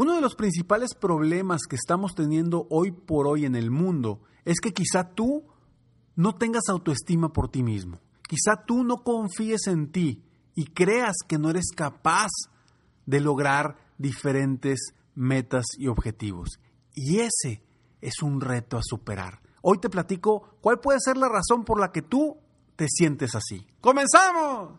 Uno de los principales problemas que estamos teniendo hoy por hoy en el mundo es que quizá tú no tengas autoestima por ti mismo. Quizá tú no confíes en ti y creas que no eres capaz de lograr diferentes metas y objetivos. Y ese es un reto a superar. Hoy te platico cuál puede ser la razón por la que tú te sientes así. ¡Comenzamos!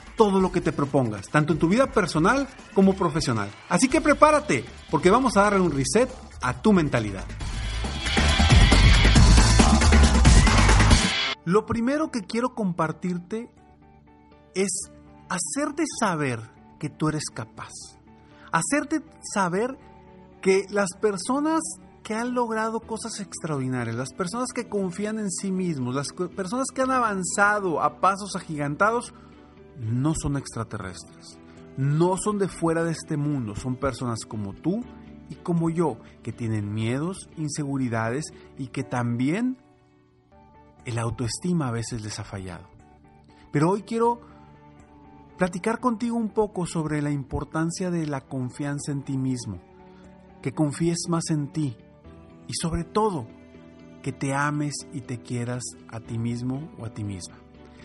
todo lo que te propongas, tanto en tu vida personal como profesional. Así que prepárate, porque vamos a darle un reset a tu mentalidad. Lo primero que quiero compartirte es hacerte saber que tú eres capaz. Hacerte saber que las personas que han logrado cosas extraordinarias, las personas que confían en sí mismos, las personas que han avanzado a pasos agigantados, no son extraterrestres, no son de fuera de este mundo, son personas como tú y como yo, que tienen miedos, inseguridades y que también el autoestima a veces les ha fallado. Pero hoy quiero platicar contigo un poco sobre la importancia de la confianza en ti mismo, que confíes más en ti y sobre todo que te ames y te quieras a ti mismo o a ti misma.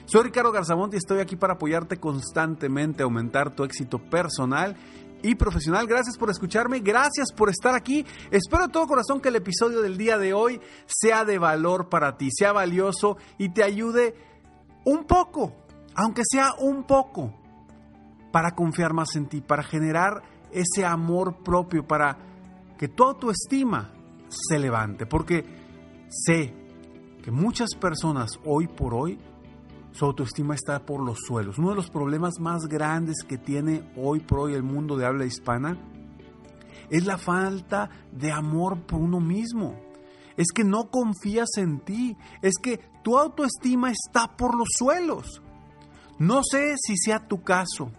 Soy Ricardo Garzamont y estoy aquí para apoyarte constantemente aumentar tu éxito personal y profesional. Gracias por escucharme, gracias por estar aquí. Espero de todo corazón que el episodio del día de hoy sea de valor para ti, sea valioso y te ayude un poco, aunque sea un poco, para confiar más en ti, para generar ese amor propio, para que tu autoestima se levante. Porque sé que muchas personas hoy por hoy su autoestima está por los suelos. Uno de los problemas más grandes que tiene hoy por hoy el mundo de habla hispana es la falta de amor por uno mismo. Es que no confías en ti. Es que tu autoestima está por los suelos. No sé si sea tu caso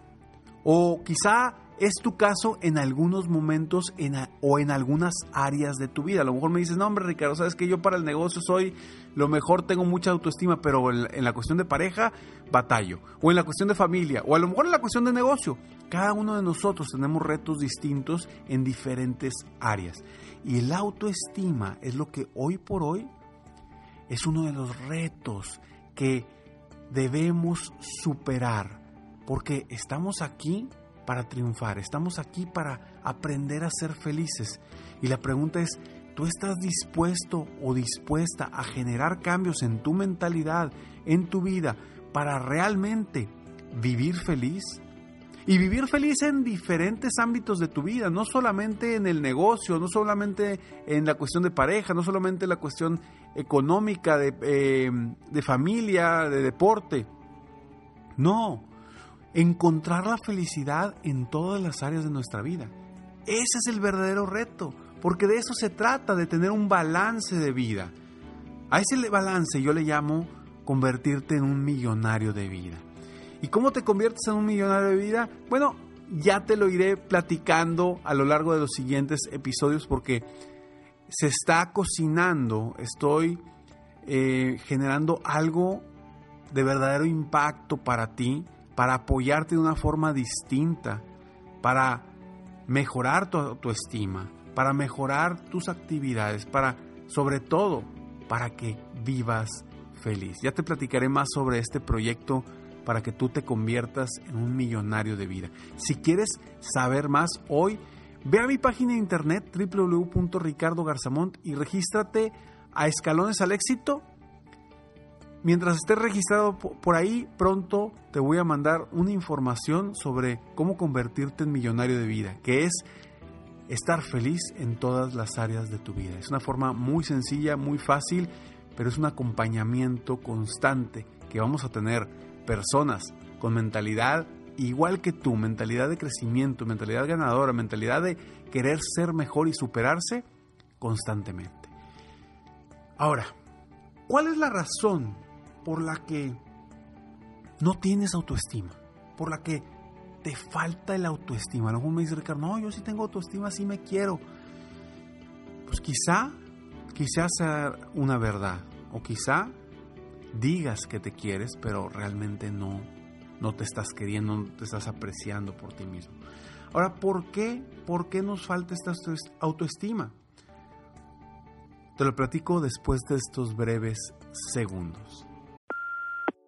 o quizá es tu caso en algunos momentos o en algunas áreas de tu vida. A lo mejor me dices, no hombre Ricardo, sabes que yo para el negocio soy lo mejor, tengo mucha autoestima, pero en, la cuestión de pareja batallo. O en la cuestión de familia, o a lo mejor en la cuestión de negocio. Cada uno de nosotros tenemos retos distintos en diferentes áreas. Y el autoestima es lo que hoy por hoy es uno de los retos que debemos superar. Porque estamos aquí para triunfar, estamos aquí para aprender a ser felices. Y la pregunta es, ¿tú estás dispuesto o dispuesta a generar cambios en tu mentalidad, en tu vida, para realmente vivir feliz? Y vivir feliz en diferentes ámbitos de tu vida, no solamente en el negocio, no solamente en la cuestión de pareja, no solamente en la cuestión económica, de, eh, de familia, de deporte. No, encontrar la felicidad en todas las áreas de nuestra vida. Ese es el verdadero reto, porque de eso se trata, de tener un balance de vida. A ese balance yo le llamo convertirte en un millonario de vida. ¿Y cómo te conviertes en un millonario de vida? Bueno, ya te lo iré platicando a lo largo de los siguientes episodios porque se está cocinando, estoy eh, generando algo de verdadero impacto para ti, para apoyarte de una forma distinta, para mejorar tu autoestima, para mejorar tus actividades, para, sobre todo, para que vivas feliz. Ya te platicaré más sobre este proyecto para que tú te conviertas en un millonario de vida. Si quieres saber más hoy, ve a mi página de internet www.ricardogarzamont y regístrate a Escalones al Éxito. Mientras estés registrado por ahí, pronto te voy a mandar una información sobre cómo convertirte en millonario de vida, que es estar feliz en todas las áreas de tu vida. Es una forma muy sencilla, muy fácil, pero es un acompañamiento constante que vamos a tener personas con mentalidad igual que tú, mentalidad de crecimiento, mentalidad ganadora, mentalidad de querer ser mejor y superarse constantemente. Ahora, ¿cuál es la razón por la que no tienes autoestima? Por la que te falta el autoestima. Mejor me dice Ricardo, no, yo sí tengo autoestima, sí me quiero. Pues quizá, quizá sea una verdad. O quizá digas que te quieres, pero realmente no, no te estás queriendo, no te estás apreciando por ti mismo. Ahora, ¿por qué? ¿Por qué nos falta esta autoestima? Te lo platico después de estos breves segundos.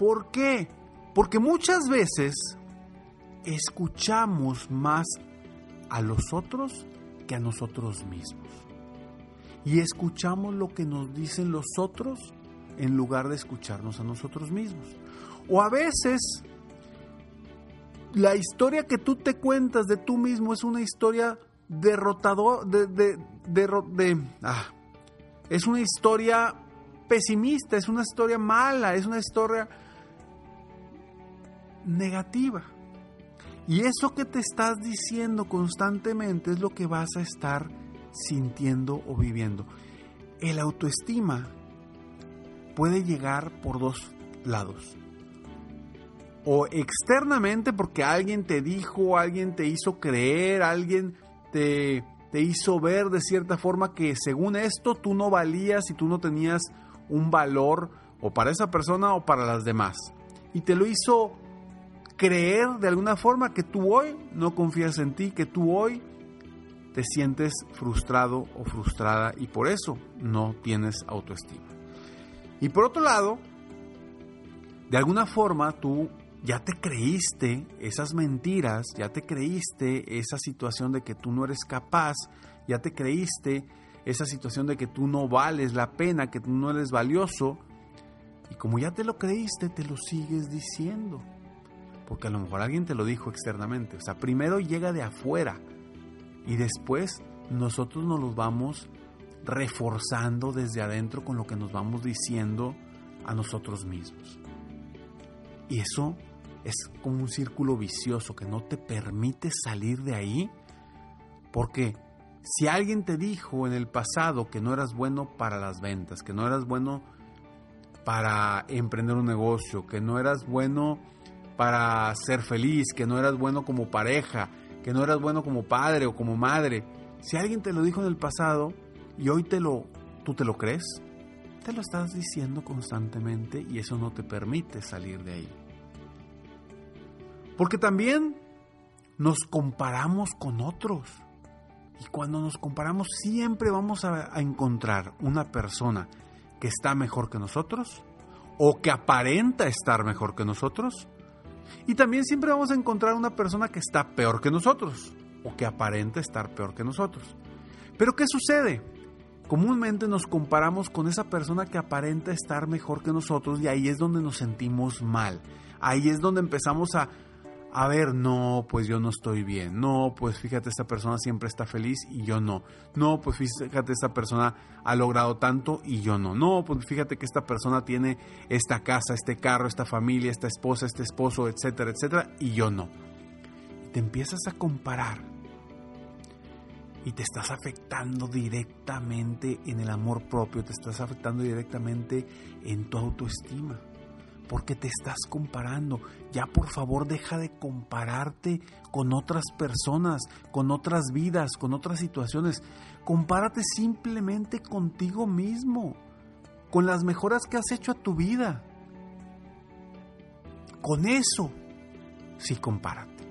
¿Por qué? Porque muchas veces escuchamos más a los otros que a nosotros mismos. Y escuchamos lo que nos dicen los otros en lugar de escucharnos a nosotros mismos. O a veces la historia que tú te cuentas de tú mismo es una historia derrotador de, de, de, ah, es una historia pesimista, es una historia mala, es una historia negativa. Y eso que te estás diciendo constantemente es lo que vas a estar sintiendo o viviendo. El autoestima puede llegar por dos lados. O externamente porque alguien te dijo, alguien te hizo creer, alguien te, te hizo ver de cierta forma que según esto tú no valías y tú no tenías un valor o para esa persona o para las demás. Y te lo hizo creer de alguna forma que tú hoy no confías en ti, que tú hoy te sientes frustrado o frustrada y por eso no tienes autoestima. Y por otro lado, de alguna forma tú ya te creíste esas mentiras, ya te creíste esa situación de que tú no eres capaz, ya te creíste esa situación de que tú no vales la pena, que tú no eres valioso. Y como ya te lo creíste, te lo sigues diciendo. Porque a lo mejor alguien te lo dijo externamente. O sea, primero llega de afuera y después nosotros nos los vamos reforzando desde adentro con lo que nos vamos diciendo a nosotros mismos. Y eso es como un círculo vicioso que no te permite salir de ahí porque si alguien te dijo en el pasado que no eras bueno para las ventas, que no eras bueno para emprender un negocio, que no eras bueno para ser feliz, que no eras bueno como pareja, que no eras bueno como padre o como madre, si alguien te lo dijo en el pasado y hoy te lo tú te lo crees, te lo estás diciendo constantemente y eso no te permite salir de ahí. Porque también nos comparamos con otros. Y cuando nos comparamos siempre vamos a, encontrar una persona que está mejor que nosotros o que aparenta estar mejor que nosotros. Y también siempre vamos a encontrar una persona que está peor que nosotros o que aparenta estar peor que nosotros. Pero ¿qué sucede? Comúnmente nos comparamos con esa persona que aparenta estar mejor que nosotros y ahí es donde nos sentimos mal. Ahí es donde empezamos a a ver, no, pues yo no estoy bien. No, pues fíjate, esta persona siempre está feliz y yo no. No, pues fíjate, esta persona ha logrado tanto y yo no. No, pues fíjate que esta persona tiene esta casa, este carro, esta familia, esta esposa, este esposo, etcétera, etcétera, y yo no. Y te empiezas a comparar y te estás afectando directamente en el amor propio, te estás afectando directamente en tu autoestima porque te estás comparando. Ya por favor deja de compararte con otras personas, con otras vidas, con otras situaciones. Compárate simplemente contigo mismo, con las mejoras que has hecho a tu vida. Con eso, sí compárate,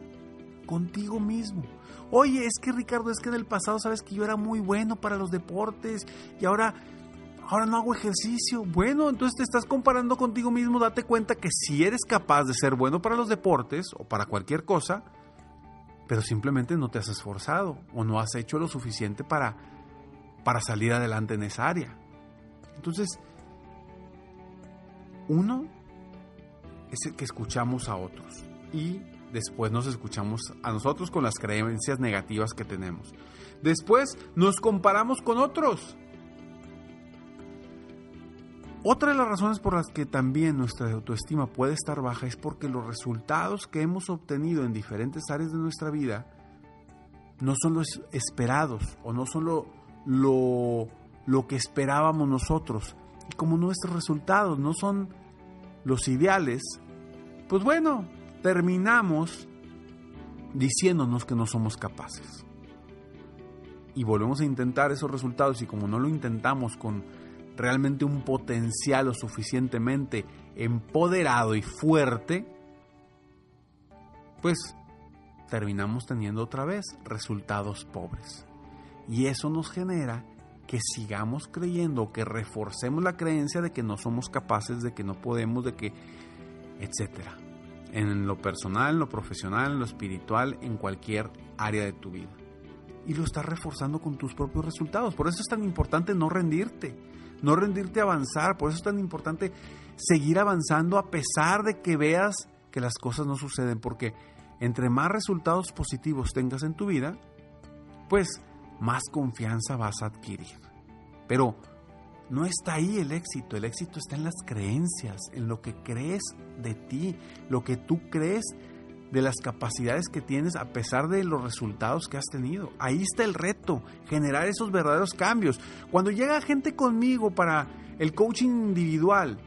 contigo mismo. Oye, es que Ricardo, es que en el pasado sabes que yo era muy bueno para los deportes y ahora ahora no hago ejercicio. Bueno, entonces te estás comparando contigo mismo, date cuenta que si eres capaz de ser bueno para los deportes o para cualquier cosa, pero simplemente no te has esforzado o no has hecho lo suficiente para, para salir adelante en esa área. Entonces, uno es el que escuchamos a otros y después nos escuchamos a nosotros con las creencias negativas que tenemos. Después nos comparamos con otros otra de las razones por las que también nuestra autoestima puede estar baja es porque los resultados que hemos obtenido en diferentes áreas de nuestra vida no son los esperados o no son lo, lo, que esperábamos nosotros. Y como nuestros resultados no son los ideales, pues bueno, terminamos diciéndonos que no somos capaces. Y volvemos a intentar esos resultados y como no lo intentamos con realmente un potencial lo suficientemente empoderado y fuerte, pues terminamos teniendo otra vez resultados pobres. Y eso nos genera que sigamos creyendo, que reforcemos la creencia de que no somos capaces, de que no podemos, de que, etcétera. En lo personal, en lo profesional, en lo espiritual, en cualquier área de tu vida. Y lo estás reforzando con tus propios resultados. Por eso es tan importante no rendirte no rendirte a avanzar. Por eso es tan importante seguir avanzando a pesar de que veas que las cosas no suceden, porque entre más resultados positivos tengas en tu vida, pues más confianza vas a adquirir. Pero no está ahí el éxito, el éxito está en las creencias, en lo que crees de ti, lo que tú crees de las capacidades que tienes a pesar de los resultados que has tenido. Ahí está el reto, generar esos verdaderos cambios. Cuando llega gente conmigo para el coaching individual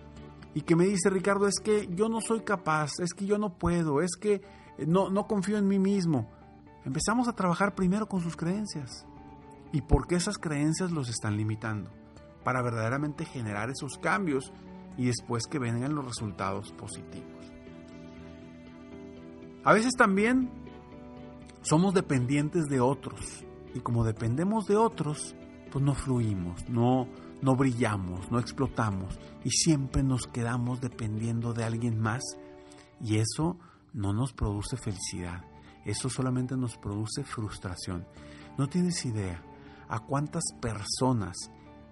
y que me dice, Ricardo, es que yo no soy capaz, es que yo no puedo, es que no, no confío en mí mismo, empezamos a trabajar primero con sus creencias. ¿Y por qué esas creencias los están limitando? Para verdaderamente generar esos cambios y después que vengan los resultados positivos. A veces también somos dependientes de otros Y como dependemos de otros, pues no fluimos, no, no brillamos, no explotamos y siempre nos quedamos dependiendo de alguien más y eso no nos produce felicidad, eso solamente nos produce frustración. No tienes idea a cuántas personas,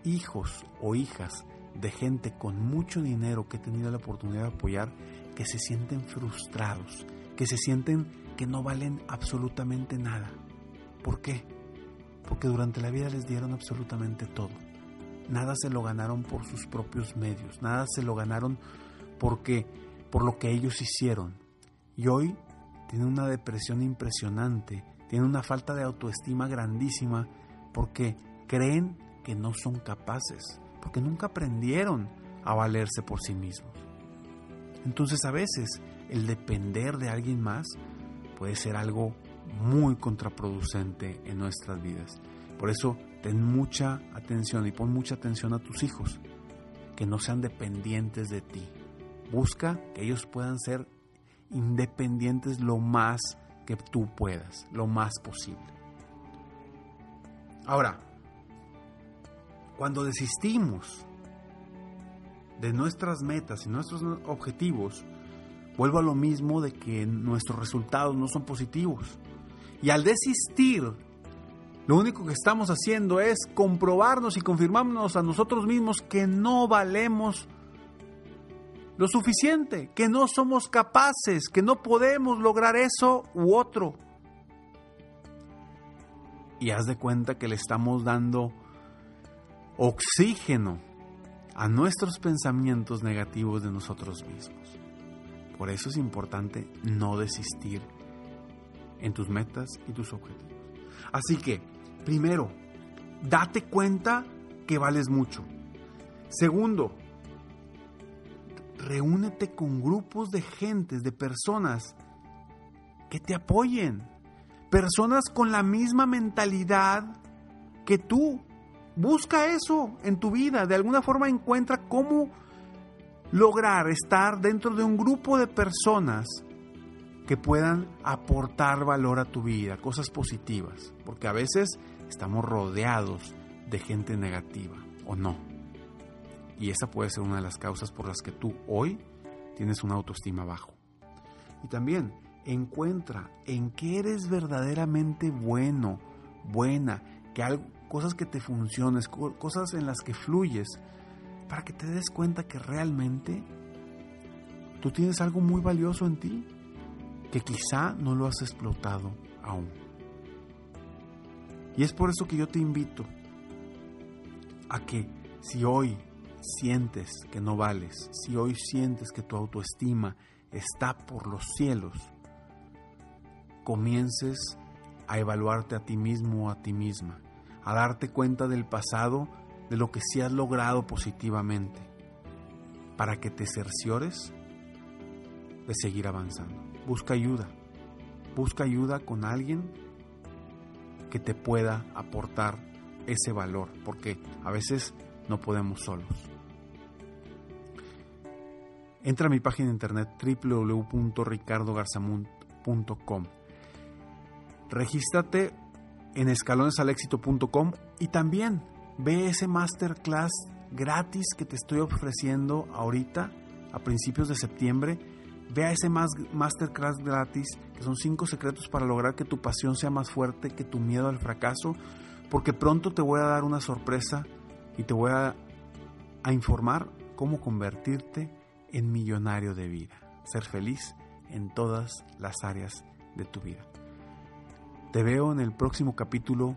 hijos o hijas de gente con mucho dinero que he tenido la oportunidad de apoyar, que se sienten frustrados, que se sienten que no valen absolutamente nada. ¿Por qué? Porque durante la vida les dieron absolutamente todo. Nada se lo ganaron por sus propios medios, nada se lo ganaron porque por lo que ellos hicieron. Y hoy tienen una depresión impresionante, tienen una falta de autoestima grandísima porque creen que no son capaces, porque nunca aprendieron a valerse por sí mismos. Entonces a veces el depender de alguien más puede ser algo muy contraproducente en nuestras vidas. Por eso ten mucha atención y pon mucha atención a tus hijos, que no sean dependientes de ti. Busca que ellos puedan ser independientes lo más que tú puedas, lo más posible. Ahora, cuando desistimos de nuestras metas y nuestros objetivos, vuelvo a lo mismo de que nuestros resultados no son positivos. Y al desistir, lo único que estamos haciendo es comprobarnos y confirmarnos a nosotros mismos que no valemos lo suficiente, que no somos capaces, que no podemos lograr eso u otro. Y haz de cuenta que le estamos dando oxígeno a nuestros pensamientos negativos de nosotros mismos. Por eso es importante no desistir en tus metas y tus objetivos. Así que, primero, date cuenta que vales mucho. Segundo, reúnete con grupos de gentes, de personas que te apoyen. Personas con la misma mentalidad que tú, Busca eso en tu vida, de alguna forma encuentra cómo lograr estar dentro de un grupo de personas que puedan aportar valor a tu vida, cosas positivas, porque a veces estamos rodeados de gente negativa o no. Y esa puede ser una de las causas por las que tú hoy tienes una autoestima bajo. Y también encuentra en qué eres verdaderamente bueno, buena, que algo, cosas que te funciones, cosas en las que fluyes, para que te des cuenta que realmente tú tienes algo muy valioso en ti, que quizá no lo has explotado aún. Y es por eso que yo te invito a que si hoy sientes que no vales, si hoy sientes que tu autoestima está por los cielos, comiences a evaluarte a ti mismo o a ti misma a darte cuenta del pasado, de lo que sí has logrado positivamente, para que te cerciores de seguir avanzando. Busca ayuda, busca ayuda con alguien que te pueda aportar ese valor, porque a veces no podemos solos. Entra a mi página de internet www.ricardogarzamund.com. Regístrate en escalonesalexito.com y también ve ese masterclass gratis que te estoy ofreciendo ahorita a principios de septiembre. Ve a ese masterclass gratis que son cinco secretos para lograr que tu pasión sea más fuerte que tu miedo al fracaso, porque pronto te voy a dar una sorpresa y te voy a, a informar cómo convertirte en millonario de vida, ser feliz en todas las áreas de tu vida. Te veo en el próximo capítulo